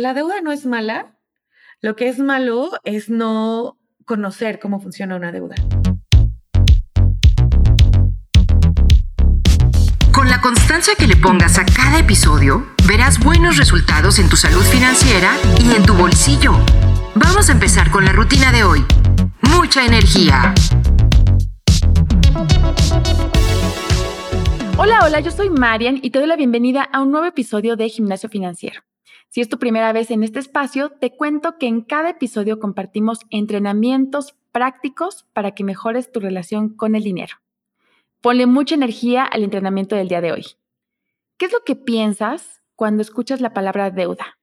la deuda no es mala. Lo que es malo es no conocer cómo funciona una deuda. Con la constancia que le pongas a cada episodio, verás buenos resultados en tu salud financiera y en tu bolsillo. Vamos a empezar con la rutina de hoy. Mucha energía. Hola, hola, yo soy Marian y te doy la bienvenida a un nuevo episodio de Gimnasio Financiero. Si es tu primera vez en este espacio, te cuento que en cada episodio compartimos entrenamientos prácticos para que mejores tu relación con el dinero. Ponle mucha energía al entrenamiento del día de hoy. ¿Qué es lo que piensas cuando escuchas la palabra deuda?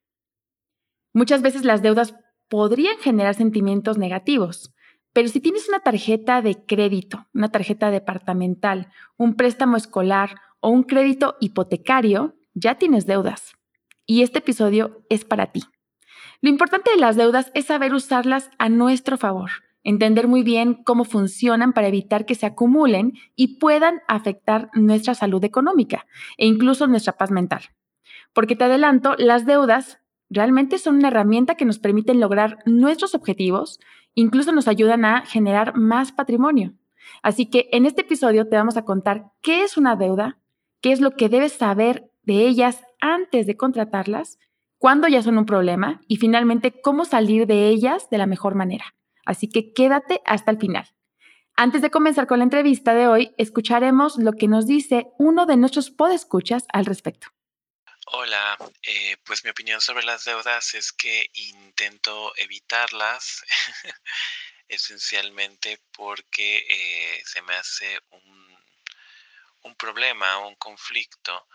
Muchas veces las deudas podrían generar sentimientos negativos, pero si tienes una tarjeta de crédito, una tarjeta departamental, un préstamo escolar o un crédito hipotecario, ya tienes deudas. Y este episodio es para ti. Lo importante de las deudas es saber usarlas a nuestro favor, entender muy bien cómo funcionan para evitar que se acumulen y puedan afectar nuestra salud económica e incluso nuestra paz mental. Porque te adelanto, las deudas realmente son una herramienta que nos permiten lograr nuestros objetivos incluso nos ayudan a generar más patrimonio. Así que en este episodio te vamos a contar qué es una deuda, qué es lo que debes saber de ellas antes de contratarlas, cuándo ya son un problema y finalmente cómo salir de ellas de la mejor manera. Así que quédate hasta el final. Antes de comenzar con la entrevista de hoy, escucharemos lo que nos dice uno de nuestros podescuchas al respecto. Hola, eh, pues mi opinión sobre las deudas es que intento evitarlas esencialmente porque eh, se me hace un, un, problema, un conflicto.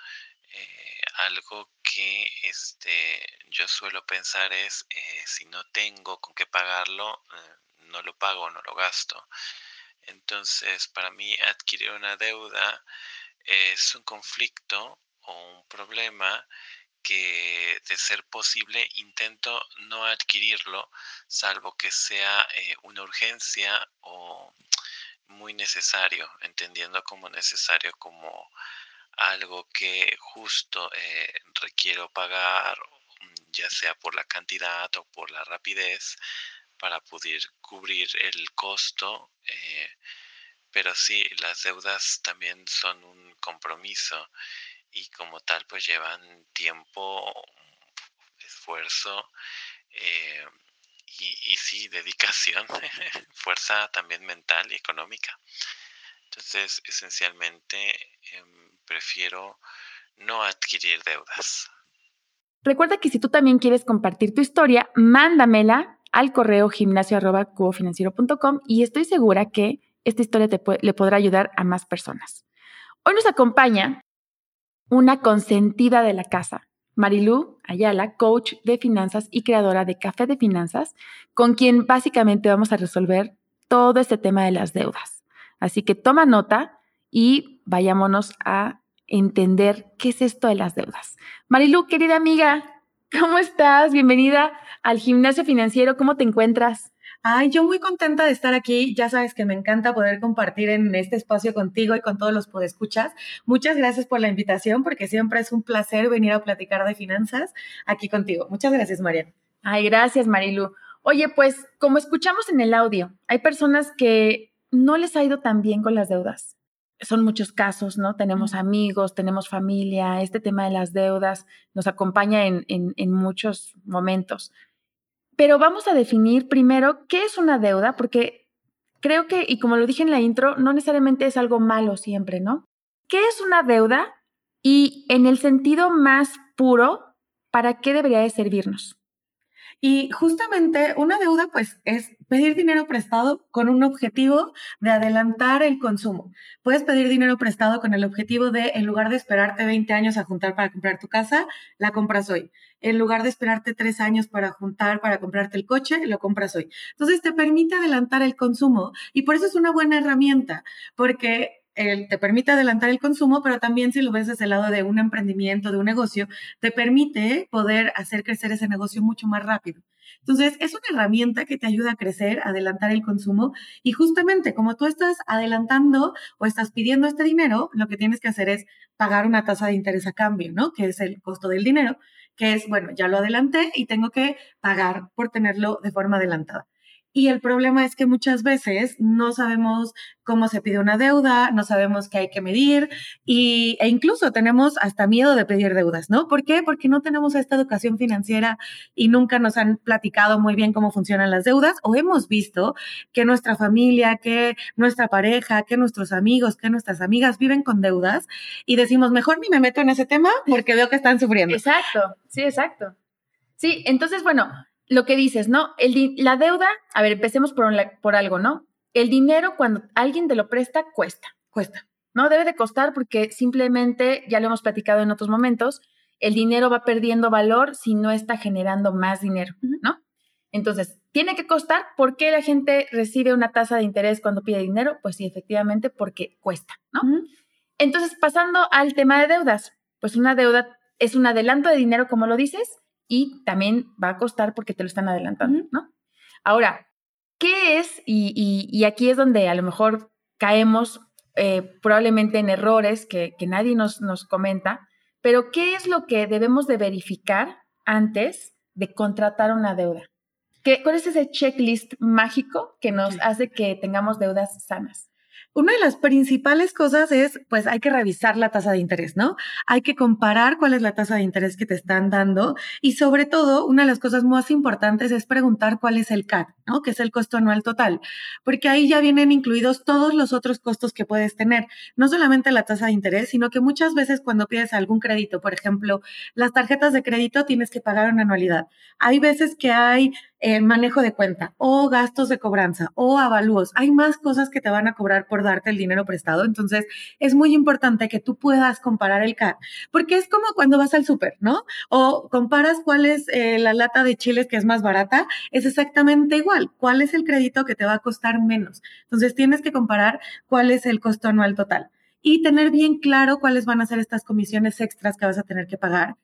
Eh, algo que este, yo suelo pensar es, si no tengo con qué pagarlo, no lo pago, no lo gasto. Entonces, para mí adquirir una deuda es un conflicto un problema que de ser posible intento no adquirirlo, salvo que sea eh, una urgencia o muy necesario, entendiendo como necesario como algo que justo eh, requiero pagar, ya sea por la cantidad o por la rapidez, para poder cubrir el costo. Eh, pero sí, las deudas también son un compromiso y como tal pues llevan tiempo, esfuerzo eh, y, sí, dedicación, fuerza también mental y económica. Entonces, esencialmente em, prefiero no adquirir deudas. Recuerda que si tú también quieres compartir tu historia, mándamela al correo gimnasio.cubofinanciero.com y estoy segura que esta historia te le podrá ayudar a más personas. Hoy nos acompaña una consentida de la casa. Marilú Ayala, coach de finanzas y creadora de Café de Finanzas, con quien básicamente vamos a resolver todo este tema de las deudas. Así que toma nota y vayámonos a entender qué es esto de las deudas. Marilú, querida amiga, ¿cómo estás? Bienvenida al gimnasio financiero. ¿Cómo te encuentras? Ay, yo muy contenta de estar aquí. Ya sabes que me encanta poder compartir en este espacio contigo y con todos los podescuchas. Muchas gracias por la invitación, porque siempre es un placer venir a platicar de finanzas aquí contigo. Muchas gracias, María. Ay, gracias, Marilu. Oye, pues como escuchamos en el audio, hay personas que no les ha ido tan bien con las deudas. Son muchos casos, ¿no? Tenemos amigos, tenemos familia, este tema de las deudas nos acompaña en, en, en muchos momentos. Pero vamos a definir primero qué es una deuda, porque creo que, y como lo dije en la intro, no necesariamente es algo malo siempre, ¿no? ¿Qué es una deuda? Y en el sentido más puro, ¿para qué debería de servirnos? Y justamente una deuda, pues, es pedir dinero prestado con un objetivo de adelantar el consumo. Puedes pedir dinero prestado con el objetivo de, en lugar de esperarte 20 años a juntar para comprar tu casa, la compras hoy. En lugar de esperarte tres años para juntar para comprarte el coche, lo compras hoy. Entonces, te permite adelantar el consumo y por eso es una buena herramienta, porque te permite adelantar el consumo, pero también si lo ves desde el lado de un emprendimiento, de un negocio, te permite poder hacer crecer ese negocio mucho más rápido. Entonces, es una herramienta que te ayuda a crecer, adelantar el consumo y justamente como tú estás adelantando o estás pidiendo este dinero, lo que tienes que hacer es pagar una tasa de interés a cambio, ¿no? Que es el costo del dinero que es, bueno, ya lo adelanté y tengo que pagar por tenerlo de forma adelantada. Y el problema es que muchas veces no sabemos cómo se pide una deuda, no sabemos qué hay que medir y, e incluso tenemos hasta miedo de pedir deudas, ¿no? ¿Por qué? Porque no tenemos esta educación financiera y nunca nos han platicado muy bien cómo funcionan las deudas o hemos visto que nuestra familia, que nuestra pareja, que nuestros amigos, que nuestras amigas viven con deudas y decimos, mejor ni me meto en ese tema porque veo que están sufriendo. Exacto, sí, exacto. Sí, entonces, bueno, lo que dices, ¿no? El la deuda, a ver, empecemos por, por algo, ¿no? El dinero cuando alguien te lo presta, cuesta. Cuesta. ¿No? Debe de costar porque simplemente, ya lo hemos platicado en otros momentos, el dinero va perdiendo valor si no está generando más dinero, ¿no? Entonces, tiene que costar. ¿Por qué la gente recibe una tasa de interés cuando pide dinero? Pues sí, efectivamente, porque cuesta, ¿no? Entonces, pasando al tema de deudas, pues una deuda es un adelanto de dinero, como lo dices, y también va a costar porque te lo están adelantando, ¿no? Ahora, ¿qué es? Y, aquí es donde a lo mejor caemos eh, probablemente en errores que, nadie nos, nos comenta, pero ¿qué es lo que debemos de verificar antes de contratar una deuda? ¿Qué, ¿Cuál es ese checklist mágico que nos hace que tengamos deudas sanas? Una de las principales cosas es, pues hay que revisar la tasa de interés, ¿no? Hay que comparar cuál es la tasa de interés que te están dando y sobre todo, una de las cosas más importantes es preguntar cuál es el CAT, ¿no? Que es el costo anual total, porque ahí ya vienen incluidos todos los otros costos que puedes tener, no solamente la tasa de interés, sino que muchas veces cuando pides algún crédito, por ejemplo, las tarjetas de crédito tienes que pagar una anualidad. Hay veces que hay eh, manejo de cuenta o gastos de cobranza o avalúos. Hay más cosas que te van a cobrar por darte el dinero prestado. Entonces, es muy importante que tú puedas comparar el CAT, porque es como cuando vas al súper, ¿no? O comparas cuál es eh, la lata de chiles que es más barata, es exactamente igual. ¿Cuál es el crédito que te va a costar menos? Entonces, tienes que comparar cuál es el costo anual total y tener bien claro cuáles van a ser estas comisiones extras que vas a tener que pagar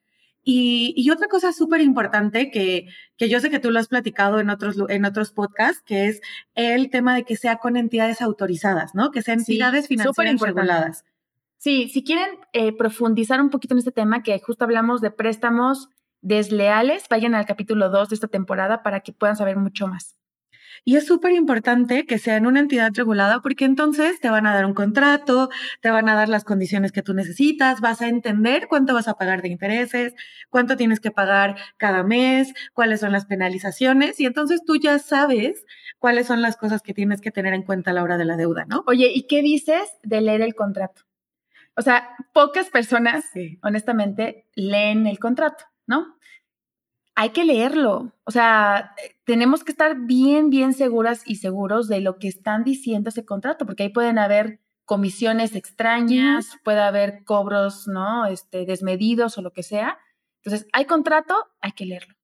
y, otra cosa súper importante que, que yo sé que tú lo has platicado en otros, en otros podcasts, que es el tema de que sea con entidades autorizadas, ¿no? Que sean entidades financieras reguladas. Sí, si quieren eh, profundizar un poquito en este tema, que justo hablamos de préstamos desleales, vayan al capítulo 2 de esta temporada para que puedan saber mucho más. Y es súper importante que sea en una entidad regulada porque entonces te van a dar un contrato, te van a dar las condiciones que tú necesitas, vas a entender cuánto vas a pagar de intereses, cuánto tienes que pagar cada mes, cuáles son las penalizaciones y entonces tú ya sabes cuáles son las cosas que tienes que tener en cuenta a la hora de la deuda, ¿no? Oye, ¿y qué dices de leer el contrato? O sea, pocas personas, honestamente, leen el contrato, ¿no? Hay que leerlo. O sea, tenemos que estar bien, bien seguras y seguros de lo que están diciendo ese contrato, porque ahí pueden haber comisiones extrañas, puede haber cobros, ¿no? Este, desmedidos o lo que sea. Entonces, hay contrato, hay que leerlo.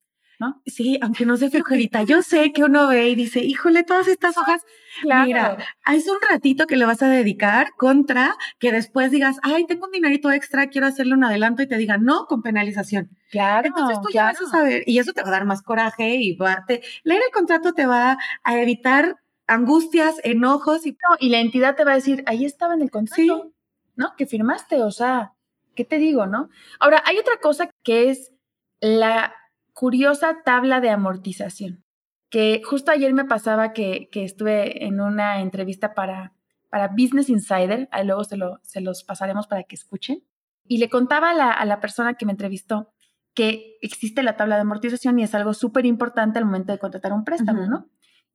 ¿No? Sí, aunque no sé flojerita, yo sé que uno ve y dice, híjole, todas estas hojas, claro. mira, es un ratito que le vas a dedicar contra que después digas, ay, tengo un dinerito extra, quiero hacerle un adelanto y te digan, no, con penalización. Claro. Entonces tú ya vas a saber, y eso te va a dar más coraje y va, leer el contrato te va a evitar angustias, enojos y... y la entidad te va a decir, ahí estaba en el contrato, ¿no? Que firmaste, o sea, ¿qué te digo, no? Ahora, hay otra cosa que es la curiosa tabla de amortización, que justo ayer me pasaba que, estuve en una entrevista para, para Business Insider, ahí luego se, lo, se los pasaremos para que escuchen, y le contaba a la, persona que me entrevistó que existe la tabla de amortización y es algo súper importante al momento de contratar un préstamo, ¿no?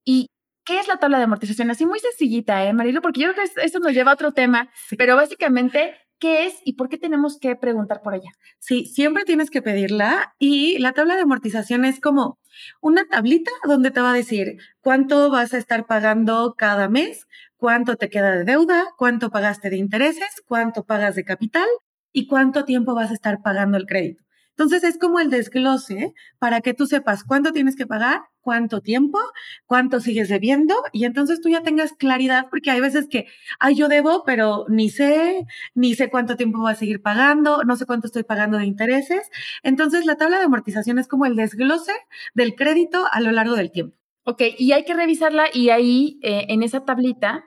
Y ¿Qué es la tabla de amortización? Así muy sencillita, ¿eh, Marilo? Porque yo creo que eso nos lleva a otro tema, pero básicamente qué es y por qué tenemos que preguntar por ella. Sí, siempre tienes que pedirla y la tabla de amortización es como una tablita donde te va a decir cuánto vas a estar pagando cada mes, cuánto te queda de deuda, cuánto pagaste de intereses, cuánto pagas de capital y cuánto tiempo vas a estar pagando el crédito. Entonces es como el desglose para que tú sepas cuánto tienes que pagar, cuánto tiempo, cuánto sigues debiendo y entonces tú ya tengas claridad porque hay veces que, ay, yo debo, pero ni sé, ni sé cuánto tiempo voy a seguir pagando, no sé cuánto estoy pagando de intereses. Entonces la tabla de amortización es como el desglose del crédito a lo largo del tiempo. Ok, y hay que revisarla y ahí eh, en esa tablita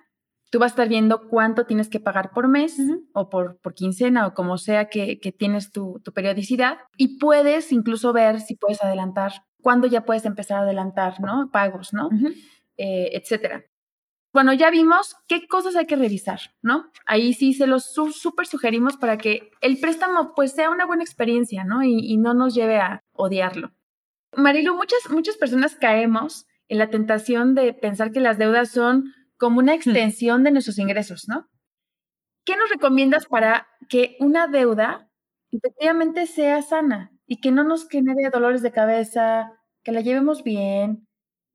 Tú vas a estar viendo cuánto tienes que pagar por mes o por, por, quincena o como sea que, que tienes tu, tu, periodicidad y puedes incluso ver si puedes adelantar, cuándo ya puedes empezar a adelantar, ¿no? Pagos, ¿no? Eh, etcétera. Bueno, ya vimos qué cosas hay que revisar, ¿no? Ahí sí se los súper sugerimos para que el préstamo pues sea una buena experiencia, ¿no? Y, y no nos lleve a odiarlo. Marilu, muchas, muchas personas caemos en la tentación de pensar que las deudas son como una extensión de nuestros ingresos, ¿no? ¿Qué nos recomiendas para que una deuda efectivamente sea sana y que no nos genere dolores de cabeza, que la llevemos bien,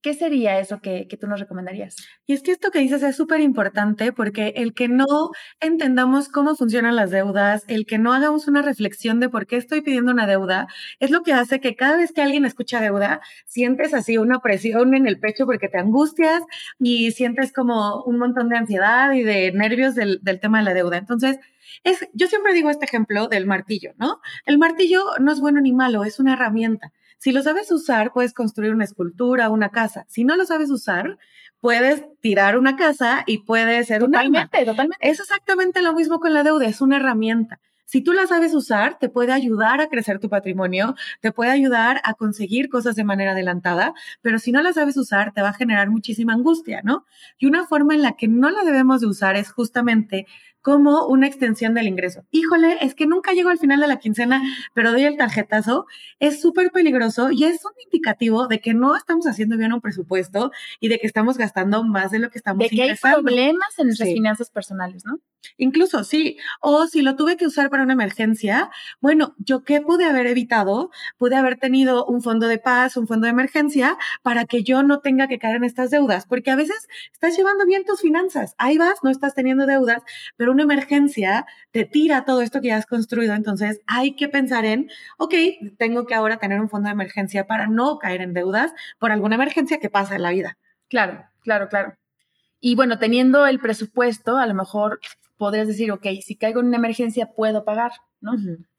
¿Qué sería eso que, tú nos recomendarías? Y es que esto que dices es súper importante porque el que no entendamos cómo funcionan las deudas, el que no hagamos una reflexión de por qué estoy pidiendo una deuda, es lo que hace que cada vez que alguien escucha deuda, sientes así una presión en el pecho porque te angustias y sientes como un montón de ansiedad y de nervios del, del tema de la deuda. Entonces, es, yo siempre digo este ejemplo del martillo, ¿no? El martillo no es bueno ni malo, es una herramienta. Si lo sabes usar, puedes construir una escultura, una casa. Si no lo sabes usar, puedes tirar una casa y puede ser totalmente, un Totalmente, Es exactamente lo mismo con la deuda, es una herramienta. Si tú la sabes usar, te puede ayudar a crecer tu patrimonio, te puede ayudar a conseguir cosas de manera adelantada, pero si no la sabes usar, te va a generar muchísima angustia, ¿no? Y una forma en la que no la debemos de usar es justamente como una extensión del ingreso. Híjole, es que nunca llego al final de la quincena, pero doy el tarjetazo. Es súper peligroso y es un indicativo de que no estamos haciendo bien un presupuesto y de que estamos gastando más de lo que estamos De que hay problemas en nuestras finanzas personales, ¿no? Incluso, sí. O si lo tuve que usar para una emergencia, bueno, ¿yo qué pude haber evitado? Pude haber tenido un fondo de paz, un fondo de emergencia, para que yo no tenga que caer en estas deudas, porque a veces estás llevando bien tus finanzas. Ahí vas, no estás teniendo deudas, pero una emergencia te tira todo esto que ya has construido. Entonces hay que pensar en, ok, tengo que ahora tener un fondo de emergencia para no caer en deudas por alguna emergencia que pasa en la vida. Claro, claro, claro. Y bueno, teniendo el presupuesto, a lo mejor podrías decir, ok, si caigo en una emergencia puedo pagar, ¿no?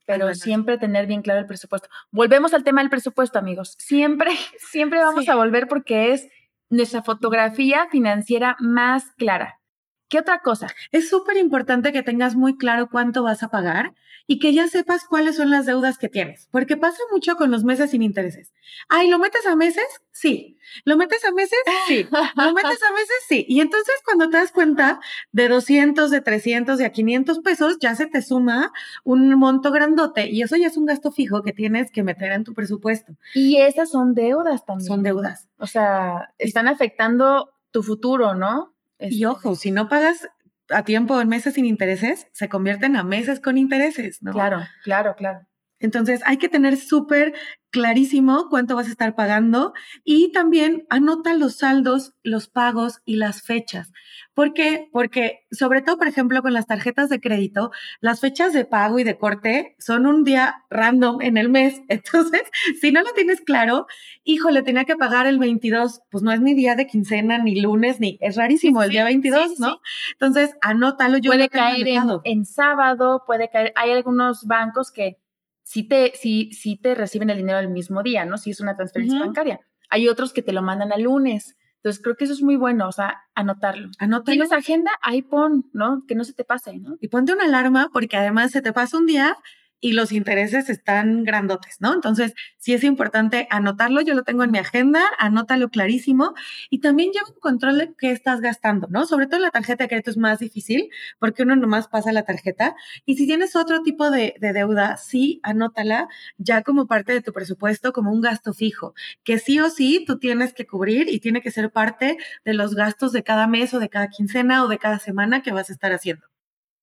Pero siempre tener bien claro el presupuesto. Volvemos al tema del presupuesto, amigos. Siempre, siempre vamos a volver porque es nuestra fotografía financiera más clara. ¿Qué otra cosa? Es súper importante que tengas muy claro cuánto vas a pagar y que ya sepas cuáles son las deudas que tienes, porque pasa mucho con los meses sin intereses. Ay, ¿lo metes a meses? Sí. ¿Lo metes a meses? Sí. ¿Lo metes a meses? Sí. Y entonces cuando te das cuenta de 200, de 300, de a 500 pesos, ya se te suma un monto grandote y eso ya es un gasto fijo que tienes que meter en tu presupuesto. Y esas son deudas también. Son deudas. O sea, están afectando tu futuro, ¿no? Y este ojo, si no pagas a tiempo en meses sin intereses, se convierten a meses con intereses, ¿no? Claro, claro, claro. Entonces hay que tener súper clarísimo cuánto vas a estar pagando y también anota los saldos, los pagos y las fechas. ¿Por qué? Porque sobre todo, por ejemplo, con las tarjetas de crédito, las fechas de pago y de corte son un día random en el mes. Entonces, si no lo tienes claro, híjole, tenía que pagar el 22, pues no es ni día de quincena, ni lunes, ni es rarísimo el día 22, ¿no? Entonces, anótalo. Yo puede caer en, en sábado, puede caer, hay algunos bancos que si te, si, si te reciben el dinero el mismo día, ¿no? Si es una transferencia bancaria. Hay otros que te lo mandan al lunes. Entonces creo que eso es muy bueno, o sea, anotarlo. Anótalo. Tienes agenda, ahí pon, ¿no? Que no se te pase, ¿no? Y ponte una alarma porque además se te pasa un día y los intereses están grandotes, ¿no? Entonces, sí es importante anotarlo, yo lo tengo en mi agenda, anótalo clarísimo y también lleva un control de qué estás gastando, ¿no? Sobre todo la tarjeta de crédito es más difícil porque uno nomás pasa la tarjeta y si tienes otro tipo de, de deuda, sí, anótala ya como parte de tu presupuesto, como un gasto fijo, que sí o sí tú tienes que cubrir y tiene que ser parte de los gastos de cada mes o de cada quincena o de cada semana que vas a estar haciendo.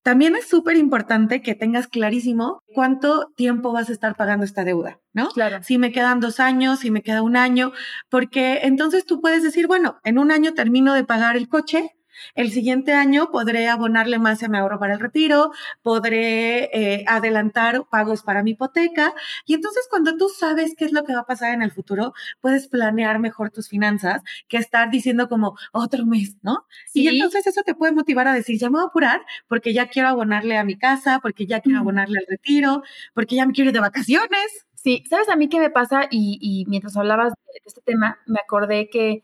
También es súper importante que tengas clarísimo cuánto tiempo vas a estar pagando esta deuda, ¿no? Claro. Si me quedan dos años, si me queda un año, porque entonces tú puedes decir, bueno, en un año termino de pagar el coche, el siguiente año podré abonarle más a mi ahorro para el retiro, podré eh, adelantar pagos para mi hipoteca. Y entonces cuando tú sabes qué es lo que va a pasar en el futuro, puedes planear mejor tus finanzas que estar diciendo como otro mes, ¿no? Y entonces eso te puede motivar a decir, ya me voy a apurar porque ya quiero abonarle a mi casa, porque ya quiero abonarle al retiro, porque ya me quiero ir de vacaciones. Sí, ¿sabes a mí qué me pasa? Y, y mientras hablabas de este tema, me acordé que,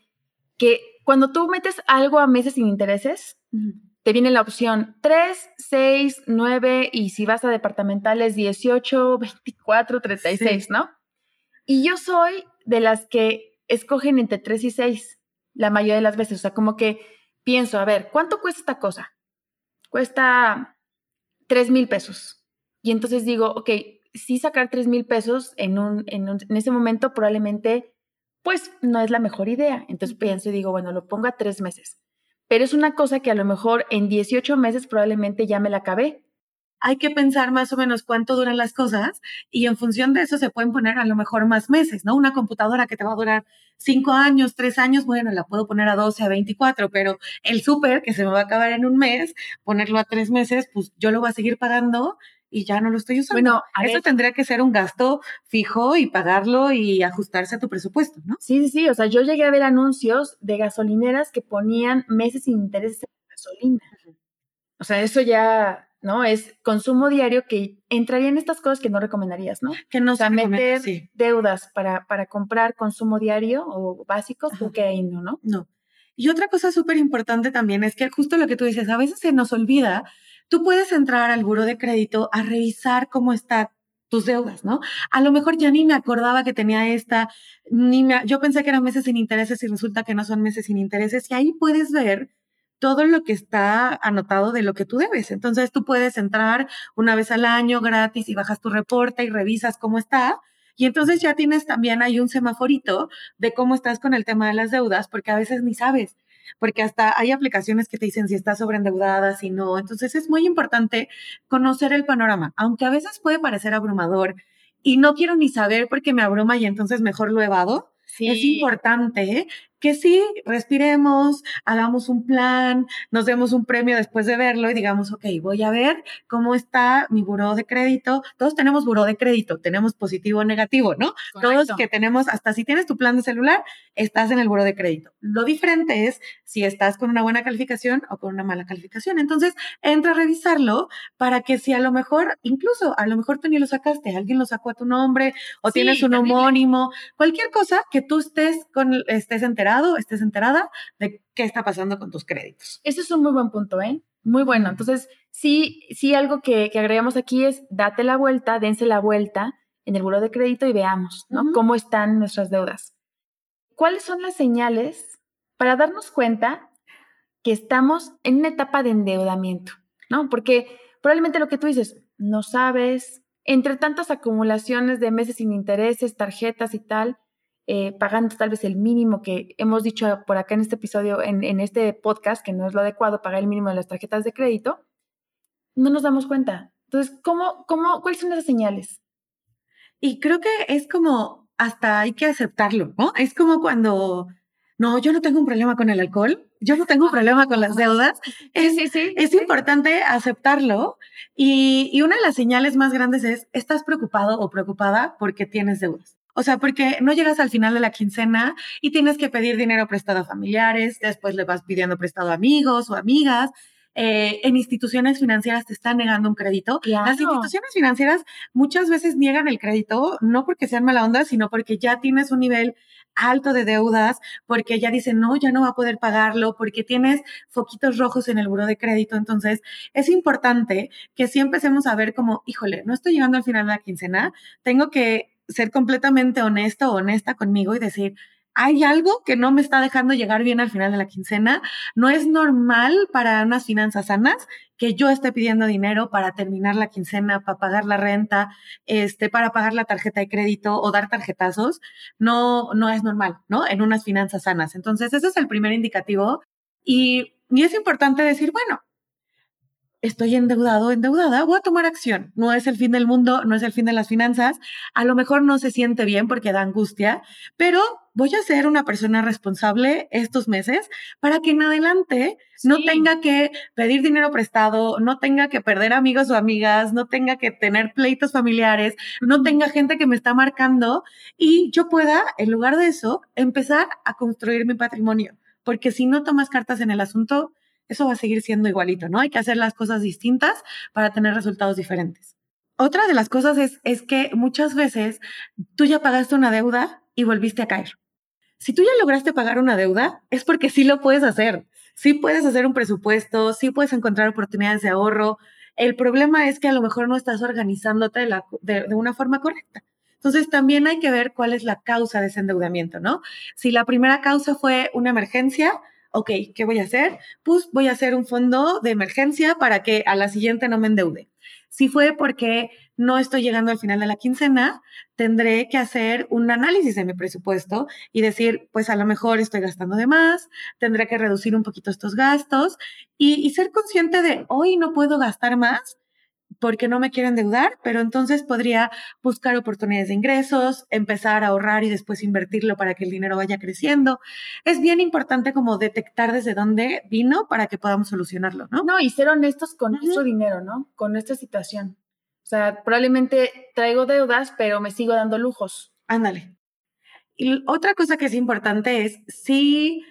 que cuando tú metes algo a meses sin intereses, te viene la opción 3, 6, 9 y si vas a departamentales 18, 24, 36, ¿no? Y yo soy de las que escogen entre 3 y 6 la mayoría de las veces. O sea, como que pienso, a ver, ¿cuánto cuesta esta cosa? Cuesta 3 mil pesos. Y entonces digo, ok, sí sacar 3 mil pesos en, un, en, en ese momento probablemente pues no es la mejor idea. Entonces pienso y digo, bueno, lo pongo a tres meses. Pero es una cosa que a lo mejor en 18 meses probablemente ya me la acabé. Hay que pensar más o menos cuánto duran las cosas y en función de eso se pueden poner a lo mejor más meses, ¿no? Una computadora que te va a durar cinco años, tres años, bueno, la puedo poner a 12, a 24, pero el súper que se me va a acabar en un mes, ponerlo a tres meses, pues yo lo voy a seguir pagando y ya no lo estoy usando. Bueno, eso tendría que ser un gasto fijo y pagarlo y ajustarse a tu presupuesto, ¿no? Sí, sí, sí. O sea, yo llegué a ver anuncios de gasolineras que ponían meses sin intereses en gasolina. O sea, eso ya, ¿no? Es consumo diario que entraría en estas cosas que no recomendarías, ¿no? Que no o sea, meter deudas para, para comprar consumo diario o básicos, porque ahí no, ¿no? No. Y otra cosa súper importante también es que justo lo que tú dices, a veces se nos olvida tú puedes entrar al buro de crédito a revisar cómo están tus deudas, ¿no? A lo mejor ya ni me acordaba que tenía esta, ni me, yo pensé que eran meses sin intereses y resulta que no son meses sin intereses y ahí puedes ver todo lo que está anotado de lo que tú debes. Entonces tú puedes entrar una vez al año gratis y bajas tu reporte y revisas cómo está. Y entonces ya tienes también ahí un semaforito de cómo estás con el tema de las deudas, porque a veces ni sabes porque hasta hay aplicaciones que te dicen si estás sobreendeudada, si no. Entonces es muy importante conocer el panorama, aunque a veces puede parecer abrumador y no quiero ni saber porque me abruma y entonces mejor lo evado. Es importante que sí, respiremos, hagamos un plan, nos demos un premio después de verlo y digamos, ok, voy a ver cómo está mi buró de crédito. Todos tenemos buró de crédito, tenemos positivo o negativo, ¿no? Todos que tenemos, hasta si tienes tu plan de celular, estás en el buró de crédito. Lo diferente es si estás con una buena calificación o con una mala calificación. Entonces, entra a revisarlo para que si a lo mejor, incluso a lo mejor tú ni lo sacaste, alguien lo sacó a tu nombre o tienes un homónimo, cualquier cosa que tú estés con, estés enterado estés enterada de qué está pasando con tus créditos. Ese es un muy buen punto, ¿eh? Muy bueno. Entonces, sí, sí, algo que, agregamos aquí es date la vuelta, dense la vuelta en el buro de crédito y veamos, ¿no? Cómo están nuestras deudas. ¿Cuáles son las señales para darnos cuenta que estamos en una etapa de endeudamiento, ¿no? Porque probablemente lo que tú dices, no sabes, entre tantas acumulaciones de meses sin intereses, tarjetas y tal, eh, pagando tal vez el mínimo que hemos dicho por acá en este episodio, en, este podcast, que no es lo adecuado, pagar el mínimo de las tarjetas de crédito, no nos damos cuenta. Entonces, ¿cómo, cómo, ¿cuáles son esas señales? Y creo que es como, hasta hay que aceptarlo, ¿no? Es como cuando, no, yo no tengo un problema con el alcohol, yo no tengo un problema con las deudas. Es, sí, sí, es importante aceptarlo. Y, y una de las señales más grandes es, estás preocupado o preocupada porque tienes deudas. O sea, porque no llegas al final de la quincena y tienes que pedir dinero prestado a familiares, después le vas pidiendo prestado a amigos o amigas. Eh, en instituciones financieras te están negando un crédito. Las instituciones financieras muchas veces niegan el crédito, no porque sean mala onda, sino porque ya tienes un nivel alto de deudas, porque ya dicen, no, ya no va a poder pagarlo, porque tienes foquitos rojos en el buro de crédito. Entonces, es importante que sí empecemos a ver como, híjole, no estoy llegando al final de la quincena, tengo que ser completamente honesto o honesta conmigo y decir, hay algo que no me está dejando llegar bien al final de la quincena. No es normal para unas finanzas sanas que yo esté pidiendo dinero para terminar la quincena, para pagar la renta, este, para pagar la tarjeta de crédito o dar tarjetazos. No, no es normal, ¿no? En unas finanzas sanas. Entonces, ese es el primer indicativo. Y, y es importante decir, bueno, estoy endeudado, endeudada, voy a tomar acción. No es el fin del mundo, no es el fin de las finanzas. A lo mejor no se siente bien porque da angustia, pero voy a ser una persona responsable estos meses para que en adelante no tenga que pedir dinero prestado, no tenga que perder amigos o amigas, no tenga que tener pleitos familiares, no tenga gente que me está marcando y yo pueda, en lugar de eso, empezar a construir mi patrimonio. Porque si no tomas cartas en el asunto, eso va a seguir siendo igualito, ¿no? Hay que hacer las cosas distintas para tener resultados diferentes. Otra de las cosas es, es que muchas veces tú ya pagaste una deuda y volviste a caer. Si tú ya lograste pagar una deuda, es porque sí lo puedes hacer. sí puedes hacer un presupuesto, sí puedes encontrar oportunidades de ahorro. El problema es que a lo mejor no estás organizándote de, de una forma correcta. Entonces, también hay que ver cuál es la causa de ese endeudamiento, ¿no? Si la primera causa fue una emergencia, ok, ¿qué voy a hacer? Pues voy a hacer un fondo de emergencia para que a la siguiente no me endeude. Si fue porque no estoy llegando al final de la quincena, tendré que hacer un análisis de mi presupuesto y decir, pues a lo mejor estoy gastando de más, tendré que reducir un poquito estos gastos y, y ser consciente de hoy no puedo gastar más porque no me quiero endeudar, pero entonces podría buscar oportunidades de ingresos, empezar a ahorrar y después invertirlo para que el dinero vaya creciendo. Es bien importante como detectar desde dónde vino para que podamos solucionarlo, ¿no? No, y ser honestos con nuestro dinero, ¿no? Con esta situación. O sea, probablemente traigo deudas, pero me sigo dando lujos. Ándale. Y otra cosa que es importante es si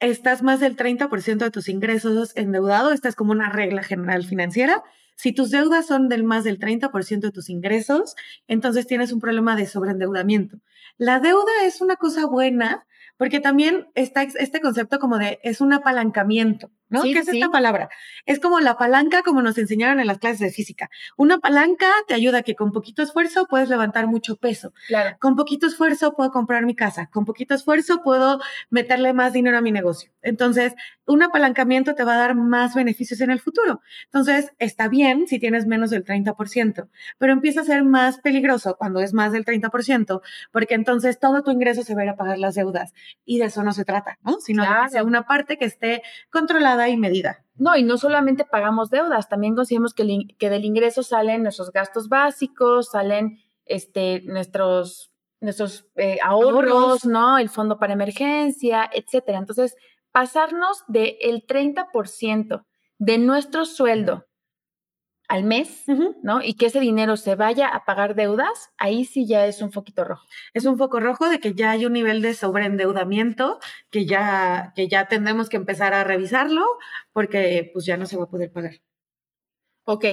estás más del 30% de tus ingresos endeudado, esta es como una regla general financiera, si tus deudas son del más del 30% de tus ingresos, entonces tienes un problema de sobreendeudamiento. La deuda es una cosa buena porque también está este concepto como de es un apalancamiento. ¿No? ¿Qué es esta palabra? Es como la palanca como nos enseñaron en las clases de física. Una palanca te ayuda a que con poquito esfuerzo puedes levantar mucho peso. Claro. Con poquito esfuerzo puedo comprar mi casa. Con poquito esfuerzo puedo meterle más dinero a mi negocio. Entonces, un apalancamiento te va a dar más beneficios en el futuro. Entonces, está bien si tienes menos del 30%, pero empieza a ser más peligroso cuando es más del 30%, porque entonces todo tu ingreso se va a ir a pagar las deudas. Y de eso no se trata, ¿no? Sino de que sea una parte que esté controlada y medida. No, y no solamente pagamos deudas, también consideramos que, que del ingreso salen nuestros gastos básicos, salen este, nuestros, nuestros eh, ahorros, ¿no? El fondo para emergencia, etcétera. Entonces, pasarnos del el 30% de nuestro sueldo al mes, ¿no? Y que ese dinero se vaya a pagar deudas, ahí sí ya es un foquito rojo. Es un foco rojo de que ya hay un nivel de sobreendeudamiento que ya, que ya tendremos que empezar a revisarlo porque pues ya no se va a poder pagar. Ok.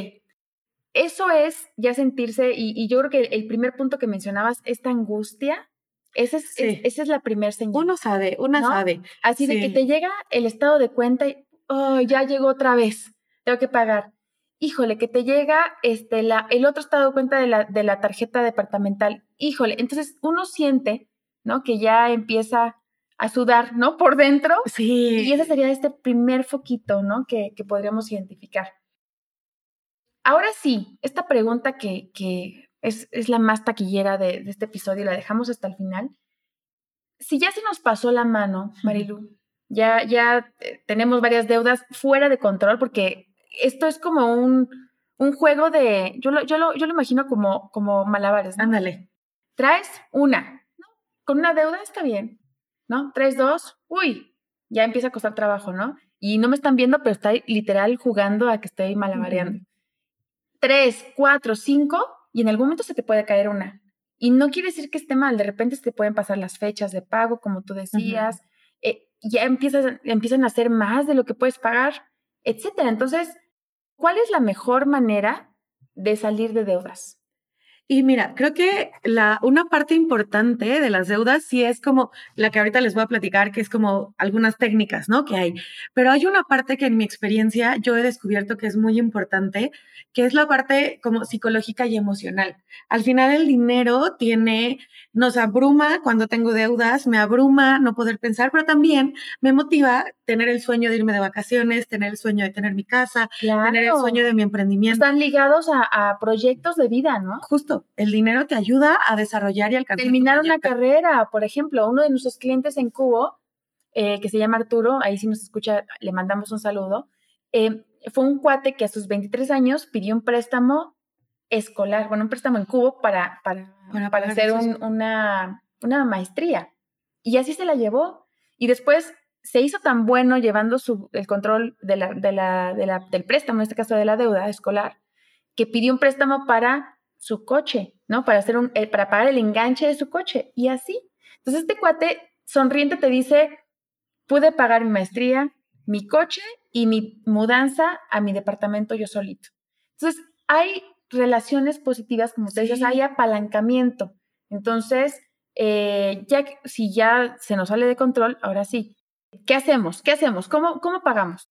Eso es ya sentirse, y, yo creo que el primer punto que mencionabas, esta angustia, esa es, esa es la primera señal. Uno sabe, una sabe. Así de que te llega el estado de cuenta y, oh, ya llegó otra vez, tengo que pagar híjole, que te llega este, la, el otro estado de cuenta de la, de la tarjeta departamental, híjole, entonces uno siente, ¿no? Que ya empieza a sudar, ¿no? Por dentro. Sí. Y ese sería este primer foquito, ¿no? Que, que podríamos identificar. Ahora sí, esta pregunta que, que es, es, la más taquillera de, de, este episodio, la dejamos hasta el final. Si ya se nos pasó la mano, Marilu, ya, ya eh, tenemos varias deudas fuera de control porque esto es como un, un juego de, yo lo, yo lo, yo lo imagino como, como malabares. Ándale. Traes una, ¿no? Con una deuda está bien, ¿no? Traes dos, uy, ya empieza a costar trabajo, ¿no? Y no me están viendo, pero está literal jugando a que estoy malabareando. Tres, cuatro, cinco, y en algún momento se te puede caer una. Y no quiere decir que esté mal, de repente se te pueden pasar las fechas de pago, como tú decías, eh, ya empiezas, empiezan a hacer más de lo que puedes pagar, etcétera. Entonces, ¿Cuál es la mejor manera de salir de deudas? Y mira, creo que la, una parte importante de las deudas sí es como la que ahorita les voy a platicar, que es como algunas técnicas, ¿no? Que hay. Pero hay una parte que en mi experiencia yo he descubierto que es muy importante, que es la parte como psicológica y emocional. Al final el dinero tiene, nos abruma cuando tengo deudas, me abruma no poder pensar, pero también me motiva tener el sueño de irme de vacaciones, tener el sueño de tener mi casa, tener el sueño de mi emprendimiento. Están ligados a, a proyectos de vida, ¿no? Justo el dinero te ayuda a desarrollar y alcanzar. Terminar una carrera, por ejemplo, uno de nuestros clientes en Cubo, eh, que se llama Arturo, ahí si nos escucha, le mandamos un saludo, eh, fue un cuate que a sus 23 años pidió un préstamo escolar, bueno, un préstamo en Cubo para, para, para, hacer una, una maestría. Y así se la llevó. Y después se hizo tan bueno llevando su, el control de la, de la, de la, del préstamo, en este caso de la deuda escolar, que pidió un préstamo para su coche, ¿no? Para, hacer un, eh, para pagar el enganche de su coche y así. Entonces este cuate sonriente te dice, pude pagar mi maestría, mi coche y mi mudanza a mi departamento yo solito. Entonces hay relaciones positivas, como ustedes sí. hay apalancamiento. Entonces, eh, ya si ya se nos sale de control, ahora sí, ¿Qué hacemos? ¿Qué hacemos? ¿Cómo, cómo pagamos?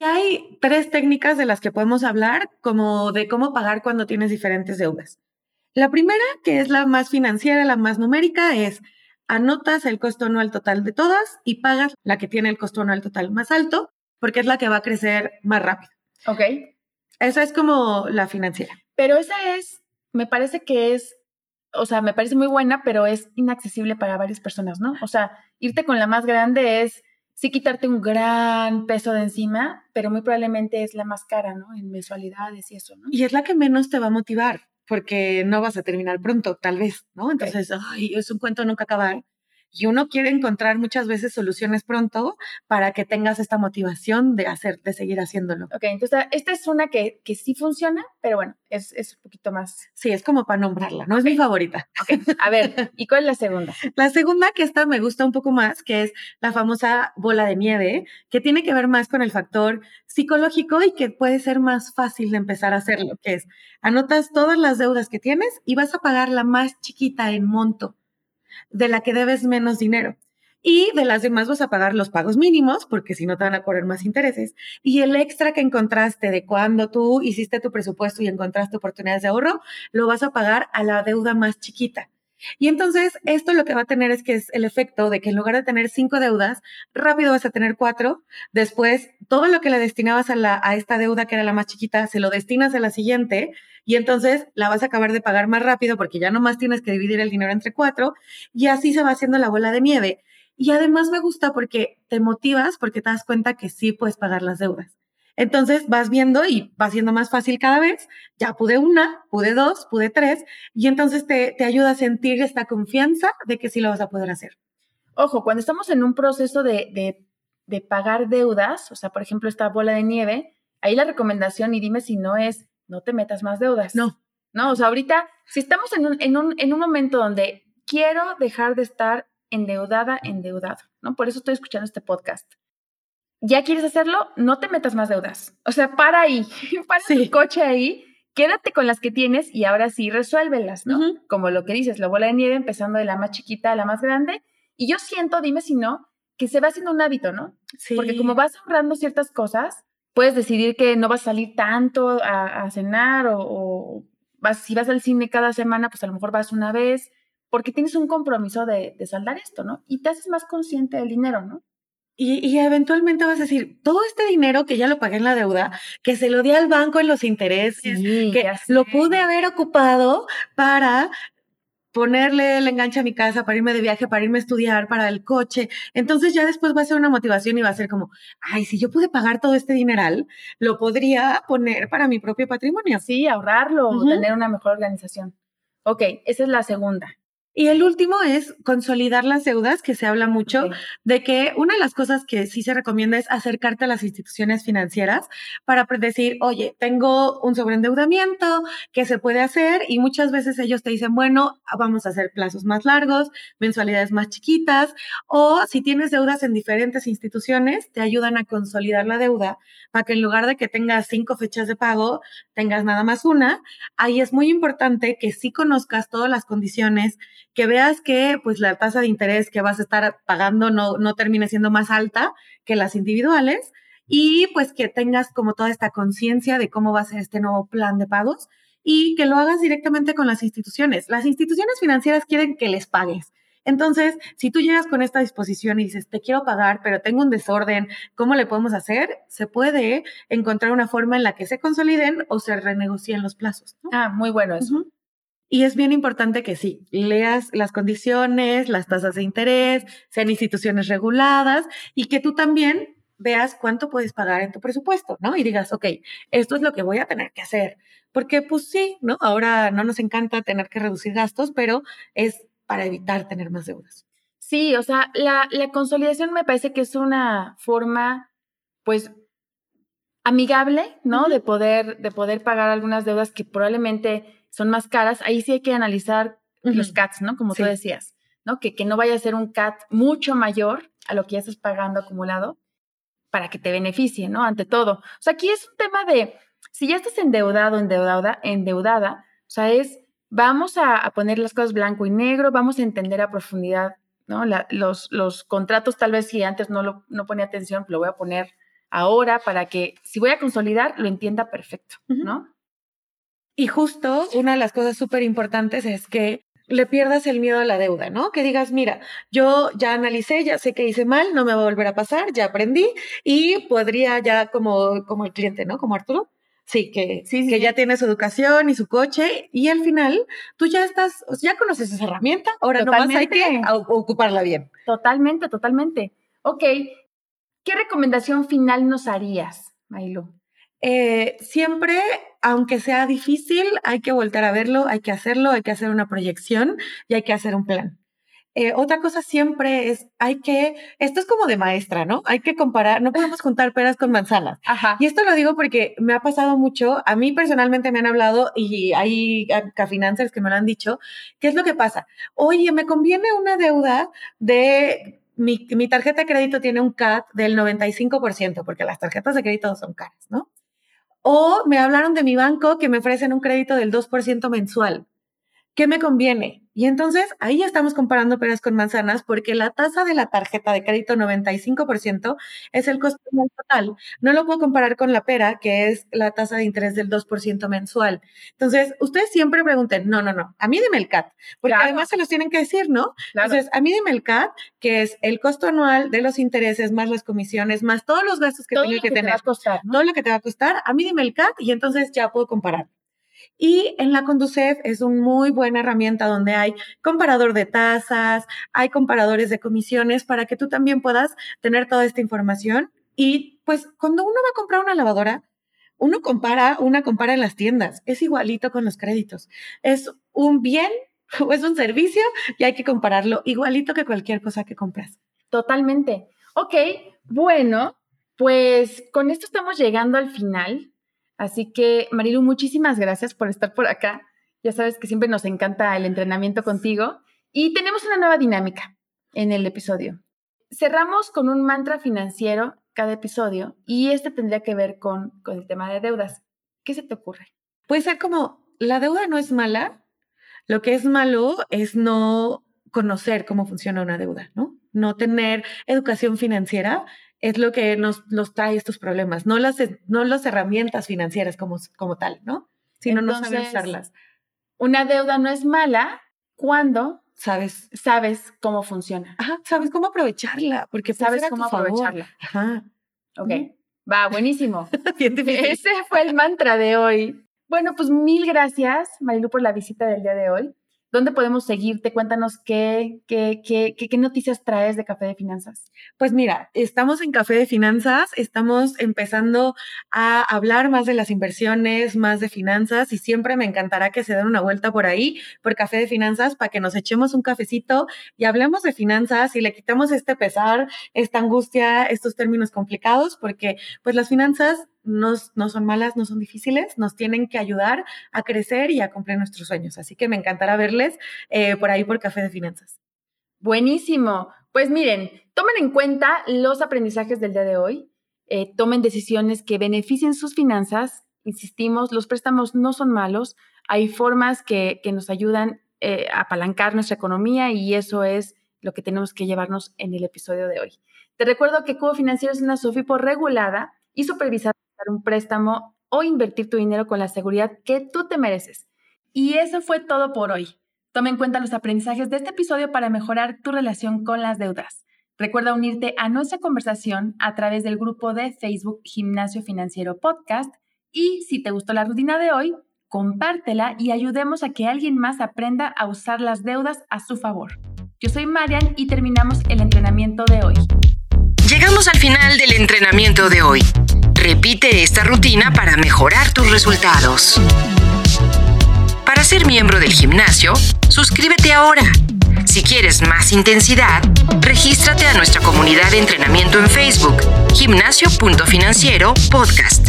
Hay tres técnicas de las que podemos hablar, como de cómo pagar cuando tienes diferentes deudas. La primera, que es la más financiera, la más numérica, es anotas el costo anual total de todas y pagas la que tiene el costo anual total más alto, porque es la que va a crecer más rápido. Ok. Esa es como la financiera. Pero esa es, me parece que es, o sea, me parece muy buena, pero es inaccesible para varias personas, ¿no? O sea, irte con la más grande es sí quitarte un gran peso de encima, pero muy probablemente es la más cara, ¿no? En mensualidades y eso, ¿no? Y es la que menos te va a motivar, porque no vas a terminar pronto, tal vez, ¿no? Entonces, ay, es un cuento nunca acabar. Y uno quiere encontrar muchas veces soluciones pronto para que tengas esta motivación de hacer, de seguir haciéndolo. Ok, entonces esta es una que, que sí funciona, pero bueno, es, es, un poquito más. Sí, es como para nombrarla, no es mi favorita. Ok, a ver, ¿y cuál es la segunda? La segunda, que esta me gusta un poco más, que es la famosa bola de nieve, que tiene que ver más con el factor psicológico y que puede ser más fácil de empezar a hacerlo, que es anotas todas las deudas que tienes y vas a pagar la más chiquita en monto de la que debes menos dinero. Y de las demás vas a pagar los pagos mínimos, porque si no te van a correr más intereses. Y el extra que encontraste de cuando tú hiciste tu presupuesto y encontraste oportunidades de ahorro, lo vas a pagar a la deuda más chiquita. Y entonces esto lo que va a tener es que es el efecto de que en lugar de tener cinco deudas, rápido vas a tener cuatro. Después, todo lo que le destinabas a, la, a esta deuda que era la más chiquita, se lo destinas a la siguiente y entonces la vas a acabar de pagar más rápido porque ya nomás tienes que dividir el dinero entre cuatro y así se va haciendo la bola de nieve. Y además me gusta porque te motivas porque te das cuenta que sí puedes pagar las deudas. Entonces vas viendo y va siendo más fácil cada vez. Ya pude una, pude dos, pude tres, y entonces te, te ayuda a sentir esta confianza de que sí lo vas a poder hacer. Ojo, cuando estamos en un proceso de, de, de pagar deudas, o sea, por ejemplo, esta bola de nieve, ahí la recomendación, y dime si no es, no te metas más deudas. No. No, o sea, ahorita, si estamos en un, en un, en un momento donde quiero dejar de estar endeudada, endeudado, ¿no? Por eso estoy escuchando este podcast ya quieres hacerlo, no te metas más deudas. O sea, para ahí, para tu coche ahí, quédate con las que tienes y ahora sí resuélvelas, ¿no? Como lo que dices, la bola de nieve empezando de la más chiquita a la más grande. Y yo siento, dime si no, que se va haciendo un hábito, ¿no? Sí. Porque como vas ahorrando ciertas cosas, puedes decidir que no vas a salir tanto a, cenar o, vas, si vas al cine cada semana, pues a lo mejor vas una vez, porque tienes un compromiso de, de saldar esto, ¿no? Y te haces más consciente del dinero, ¿no? Y, eventualmente vas a decir, todo este dinero que ya lo pagué en la deuda, que se lo di al banco en los intereses, que lo pude haber ocupado para ponerle el enganche a mi casa, para irme de viaje, para irme a estudiar, para el coche. Entonces ya después va a ser una motivación y va a ser como, ay, si yo pude pagar todo este dineral, lo podría poner para mi propio patrimonio. Sí, ahorrarlo, tener una mejor organización. Ok, esa es la segunda. Y el último es consolidar las deudas, que se habla mucho de que una de las cosas que sí se recomienda es acercarte a las instituciones financieras para decir, oye, tengo un sobreendeudamiento, ¿qué se puede hacer? Y muchas veces ellos te dicen, bueno, vamos a hacer plazos más largos, mensualidades más chiquitas, o si tienes deudas en diferentes instituciones, te ayudan a consolidar la deuda para que en lugar de que tengas cinco fechas de pago, tengas nada más una. Ahí es muy importante que sí conozcas todas las condiciones que veas que pues la tasa de interés que vas a estar pagando no, no termine siendo más alta que las individuales y pues que tengas como toda esta conciencia de cómo va a ser este nuevo plan de pagos y que lo hagas directamente con las instituciones. Las instituciones financieras quieren que les pagues. Entonces, si tú llegas con esta disposición y dices, te quiero pagar, pero tengo un desorden, ¿cómo le podemos hacer? Se puede encontrar una forma en la que se consoliden o se renegocien los plazos. Ah, muy bueno eso. Y es bien importante que sí, leas las condiciones, las tasas de interés, sean instituciones reguladas y que tú también veas cuánto puedes pagar en tu presupuesto, ¿no? Y digas, ok, esto es lo que voy a tener que hacer. Porque pues sí, ¿no? Ahora no nos encanta tener que reducir gastos, pero es para evitar tener más deudas. Sí, o sea, la, la consolidación me parece que es una forma, pues, amigable, ¿no? De poder, de poder pagar algunas deudas que probablemente son más caras, ahí sí hay que analizar los CATs, ¿no? Como tú decías, ¿no? Que, que no vaya a ser un CAT mucho mayor a lo que ya estás pagando acumulado para que te beneficie, ¿no? Ante todo. O sea, aquí es un tema de, si ya estás endeudado, endeudada, endeudada, o sea, es, vamos a, a poner las cosas blanco y negro, vamos a entender a profundidad ¿no? los, los contratos tal vez si antes no, lo, no ponía atención, lo voy a poner ahora para que si voy a consolidar, lo entienda perfecto, ¿no? Y justo una de las cosas súper importantes es que le pierdas el miedo a la deuda, ¿no? Que digas, mira, yo ya analicé, ya sé que hice mal, no me va a volver a pasar, ya aprendí y podría ya como, como el cliente, ¿no? Como Arturo. Sí, que, sí, que ya tiene su educación y su coche y al final tú ya estás, ya conoces esa herramienta, ahora nomás hay que ocuparla bien. Totalmente, totalmente. Ok, ¿qué recomendación final nos harías, Mailu? Eh, siempre, aunque sea difícil, hay que volver a verlo, hay que hacerlo, hay que hacer una proyección y hay que hacer un plan. Eh, otra cosa siempre es, hay que, esto es como de maestra, ¿no? Hay que comparar, no podemos juntar peras con manzanas. Y esto lo digo porque me ha pasado mucho, a mí personalmente me han hablado y hay cafinancers que me lo han dicho, ¿qué es lo que pasa? Oye, me conviene una deuda de mi, mi, tarjeta de crédito tiene un CAT del 95%, porque las tarjetas de crédito son caras, ¿no? O me hablaron de mi banco que me ofrecen un crédito del 2% mensual. ¿Qué me conviene? Y entonces ahí ya estamos comparando peras con manzanas porque la tasa de la tarjeta de crédito 95% es el costo total. No lo puedo comparar con la pera, que es la tasa de interés del 2% mensual. Entonces, ustedes siempre pregunten, no, no, no, a mí dime el CAT, porque además se los tienen que decir, ¿no? Entonces, a mí dime el CAT, que es el costo anual de los intereses más las comisiones, más todos los gastos que tengo que, tener. Todo lo que te va a costar, a mí dime el CAT y entonces ya puedo comparar. Y en la Conducef es una muy buena herramienta donde hay comparador de tasas, hay comparadores de comisiones para que tú también puedas tener toda esta información. Y pues cuando uno va a comprar una lavadora, uno compara, una compara en las tiendas. Es igualito con los créditos. Es un bien o es un servicio y hay que compararlo igualito que cualquier cosa que compras. Totalmente. Ok, bueno, pues con esto estamos llegando al final Así que, Marilu, muchísimas gracias por estar por acá. Ya sabes que siempre nos encanta el entrenamiento contigo. Y tenemos una nueva dinámica en el episodio. Cerramos con un mantra financiero cada episodio y este tendría que ver con, el tema de deudas. ¿Qué se te ocurre? Puede ser como, la deuda no es mala, lo que es malo es no conocer cómo funciona una deuda, ¿no? No tener educación financiera es lo que nos, trae estos problemas, no las, no las herramientas financieras como, como tal, ¿no? Sino no saber usarlas. Una deuda no es mala cuando sabes, sabes cómo funciona. Ajá, sabes cómo aprovecharla, porque sabes cómo aprovecharla. Ajá. Ok, va, buenísimo. Ese fue el mantra de hoy. Bueno, pues mil gracias, Marilu, por la visita del día de hoy. ¿Dónde podemos seguirte? Cuéntanos qué, qué, qué, qué, noticias traes de Café de Finanzas. Pues mira, estamos en Café de Finanzas, estamos empezando a hablar más de las inversiones, más de finanzas y siempre me encantará que se den una vuelta por ahí, por Café de Finanzas, para que nos echemos un cafecito y hablemos de finanzas y le quitamos este pesar, esta angustia, estos términos complicados, porque pues las finanzas no, son malas, no son difíciles, nos tienen que ayudar a crecer y a cumplir nuestros sueños. Así que me encantará verles eh, por ahí por Café de Finanzas. Buenísimo. Pues miren, tomen en cuenta los aprendizajes del día de hoy, eh, tomen decisiones que beneficien sus finanzas. Insistimos, los préstamos no son malos, hay formas que, nos ayudan eh, a apalancar nuestra economía y eso es lo que tenemos que llevarnos en el episodio de hoy. Te recuerdo que Cubo Financiero es una SOFIPO regulada y supervisada un préstamo o invertir tu dinero con la seguridad que tú te mereces. Y eso fue todo por hoy. Toma en cuenta los aprendizajes de este episodio para mejorar tu relación con las deudas. Recuerda unirte a nuestra conversación a través del grupo de Facebook Gimnasio Financiero Podcast y si te gustó la rutina de hoy, compártela y ayudemos a que alguien más aprenda a usar las deudas a su favor. Yo soy Marian y terminamos el entrenamiento de hoy. Llegamos al final del entrenamiento de hoy. Repite esta rutina para mejorar tus resultados. Para ser miembro del gimnasio, suscríbete ahora. Si quieres más intensidad, regístrate a nuestra comunidad de entrenamiento en Facebook, gimnasio.financiero podcast.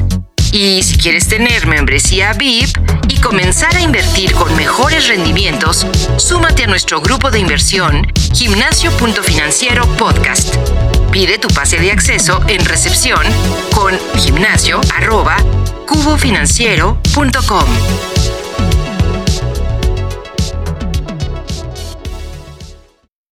Y si quieres tener membresía VIP y comenzar a invertir con mejores rendimientos, súmate a nuestro grupo de inversión, gimnasio.financiero podcast. Pide tu pase de acceso en recepción con gimnasio.cubofinanciero.com.